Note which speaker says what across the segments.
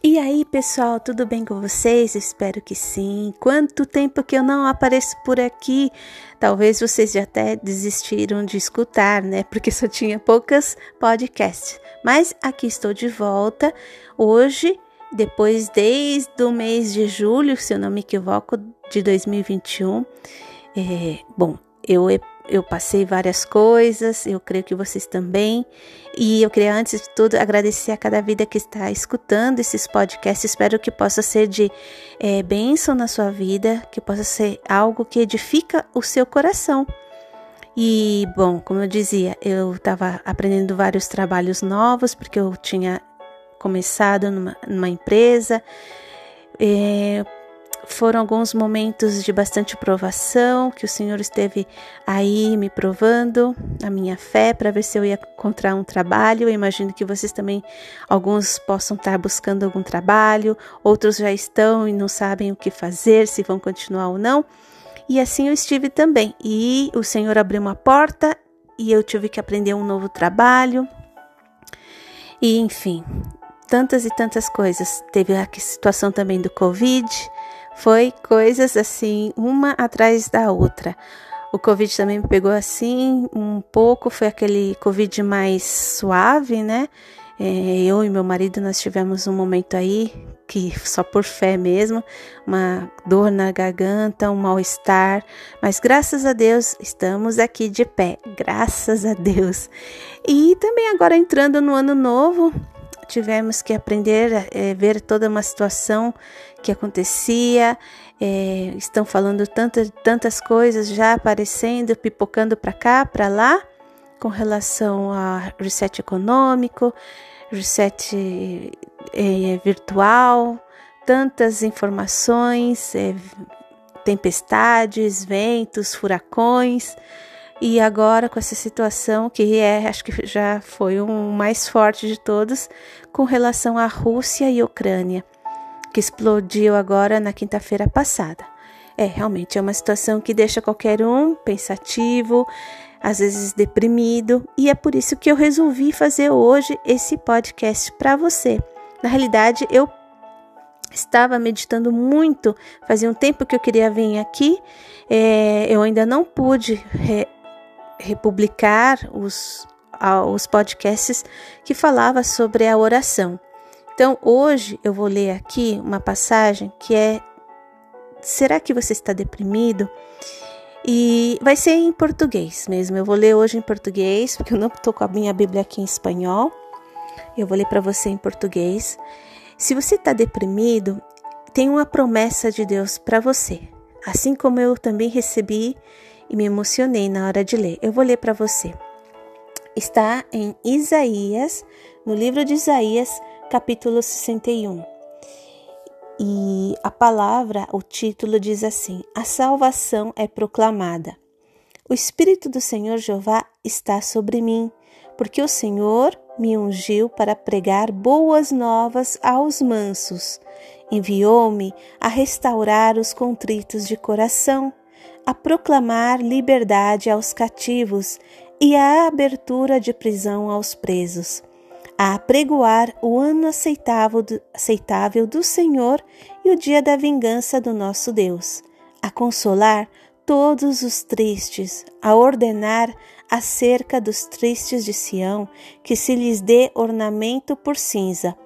Speaker 1: E aí, pessoal, tudo bem com vocês? Espero que sim. Quanto tempo que eu não apareço por aqui? Talvez vocês já até desistiram de escutar, né? Porque só tinha poucas podcasts. Mas aqui estou de volta hoje, depois desde o mês de julho, se eu não me equivoco, de 2021. É, bom, eu eu passei várias coisas, eu creio que vocês também. E eu queria, antes de tudo, agradecer a cada vida que está escutando esses podcasts. Espero que possa ser de é, bênção na sua vida, que possa ser algo que edifica o seu coração. E, bom, como eu dizia, eu estava aprendendo vários trabalhos novos, porque eu tinha começado numa, numa empresa. É, foram alguns momentos de bastante provação, que o Senhor esteve aí me provando a minha fé para ver se eu ia encontrar um trabalho. Eu imagino que vocês também, alguns possam estar buscando algum trabalho, outros já estão e não sabem o que fazer, se vão continuar ou não. E assim eu estive também. E o Senhor abriu uma porta e eu tive que aprender um novo trabalho. E enfim, tantas e tantas coisas. Teve a situação também do Covid foi coisas assim, uma atrás da outra. O Covid também me pegou assim um pouco, foi aquele Covid mais suave, né? É, eu e meu marido nós tivemos um momento aí que só por fé mesmo, uma dor na garganta, um mal-estar, mas graças a Deus estamos aqui de pé, graças a Deus. E também agora entrando no ano novo, tivemos que aprender a é, ver toda uma situação que acontecia. É, estão falando tantas, tantas coisas já aparecendo, pipocando para cá, para lá, com relação a reset econômico, reset é, virtual, tantas informações, tempestades, ventos, furacões. E agora com essa situação que é, acho que já foi o um mais forte de todos, com relação à Rússia e Ucrânia, que explodiu agora na quinta-feira passada. É, realmente é uma situação que deixa qualquer um pensativo, às vezes deprimido, e é por isso que eu resolvi fazer hoje esse podcast para você. Na realidade, eu estava meditando muito, fazia um tempo que eu queria vir aqui, é, eu ainda não pude republicar os, os podcasts que falava sobre a oração. Então, hoje eu vou ler aqui uma passagem que é Será que você está deprimido? E vai ser em português mesmo. Eu vou ler hoje em português, porque eu não estou com a minha Bíblia aqui em espanhol. Eu vou ler para você em português. Se você está deprimido, tem uma promessa de Deus para você. Assim como eu também recebi e me emocionei na hora de ler. Eu vou ler para você. Está em Isaías, no livro de Isaías, capítulo 61. E a palavra, o título diz assim: A salvação é proclamada. O Espírito do Senhor Jeová está sobre mim, porque o Senhor me ungiu para pregar boas novas aos mansos. Enviou-me a restaurar os contritos de coração a proclamar liberdade aos cativos e a abertura de prisão aos presos, a apregoar o ano aceitável do, aceitável do Senhor e o dia da vingança do nosso Deus, a consolar todos os tristes, a ordenar acerca dos tristes de Sião que se lhes dê ornamento por cinza,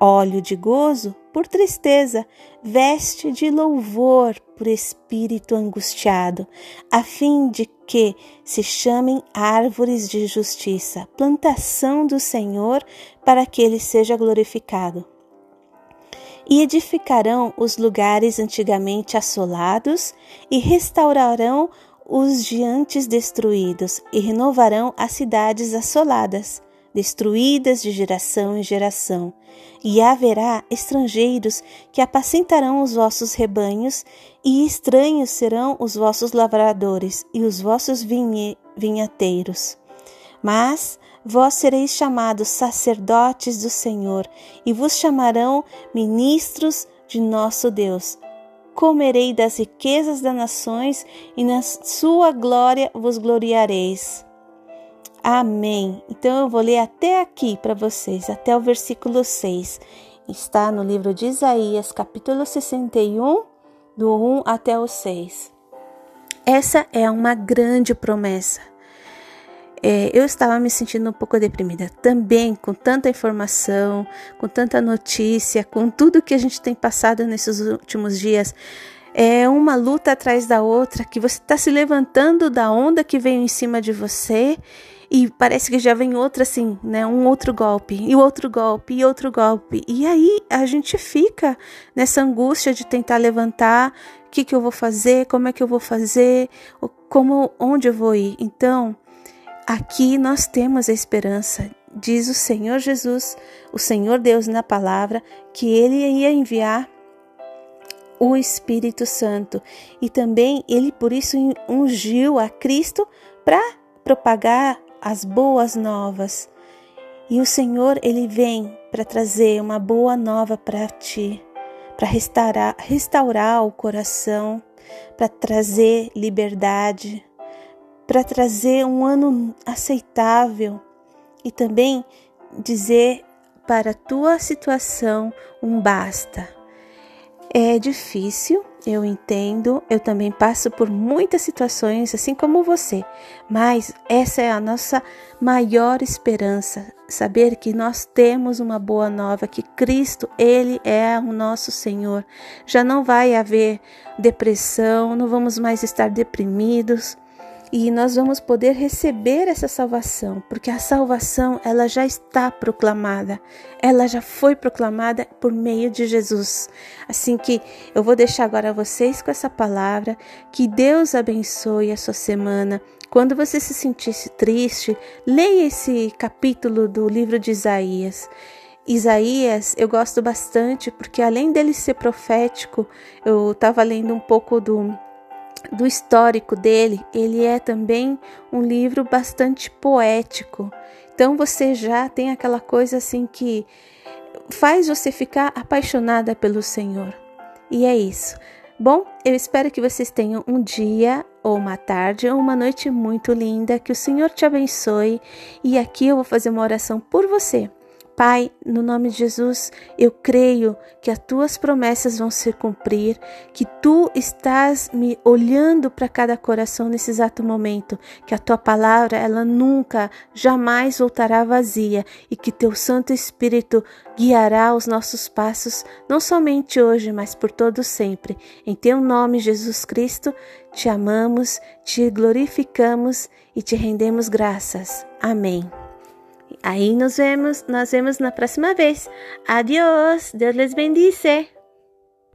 Speaker 1: óleo de gozo por tristeza, veste de louvor por espírito angustiado, a fim de que se chamem árvores de justiça, plantação do Senhor, para que ele seja glorificado. E edificarão os lugares antigamente assolados, e restaurarão os diantes destruídos, e renovarão as cidades assoladas destruídas de geração em geração, e haverá estrangeiros que apacentarão os vossos rebanhos, e estranhos serão os vossos lavradores e os vossos vinhe, vinhateiros. Mas vós sereis chamados sacerdotes do Senhor, e vos chamarão ministros de nosso Deus. Comerei das riquezas das nações, e na sua glória vos gloriareis. Amém. Então eu vou ler até aqui para vocês, até o versículo 6. está no livro de Isaías, capítulo 61, do 1 até o 6. Essa é uma grande promessa. É, eu estava me sentindo um pouco deprimida também, com tanta informação, com tanta notícia, com tudo que a gente tem passado nesses últimos dias. É uma luta atrás da outra, que você está se levantando da onda que veio em cima de você e parece que já vem outra assim, né? Um outro golpe, e outro golpe, e outro golpe. E aí a gente fica nessa angústia de tentar levantar, o que, que eu vou fazer, como é que eu vou fazer, como, onde eu vou ir. Então, aqui nós temos a esperança. Diz o Senhor Jesus, o Senhor Deus na palavra, que ele ia enviar o Espírito Santo. E também ele por isso ungiu a Cristo para propagar as boas novas. E o Senhor, ele vem para trazer uma boa nova para ti, para restaurar, restaurar o coração, para trazer liberdade, para trazer um ano aceitável e também dizer para a tua situação um basta. É difícil, eu entendo, eu também passo por muitas situações, assim como você, mas essa é a nossa maior esperança, saber que nós temos uma boa nova, que Cristo, Ele é o nosso Senhor. Já não vai haver depressão, não vamos mais estar deprimidos e nós vamos poder receber essa salvação, porque a salvação ela já está proclamada, ela já foi proclamada por meio de Jesus. Assim que eu vou deixar agora vocês com essa palavra, que Deus abençoe a sua semana. Quando você se sentisse triste, leia esse capítulo do livro de Isaías. Isaías eu gosto bastante porque além dele ser profético, eu estava lendo um pouco do do histórico dele, ele é também um livro bastante poético. Então você já tem aquela coisa assim que faz você ficar apaixonada pelo Senhor. E é isso. Bom, eu espero que vocês tenham um dia ou uma tarde ou uma noite muito linda, que o Senhor te abençoe. E aqui eu vou fazer uma oração por você. Pai, no nome de Jesus, eu creio que as tuas promessas vão se cumprir, que tu estás me olhando para cada coração nesse exato momento, que a tua palavra, ela nunca, jamais voltará vazia e que teu Santo Espírito guiará os nossos passos, não somente hoje, mas por todo sempre. Em teu nome, Jesus Cristo, te amamos, te glorificamos e te rendemos graças. Amém. Aí nos vemos, nós vemos na próxima vez. Adiós, Deus les bendice.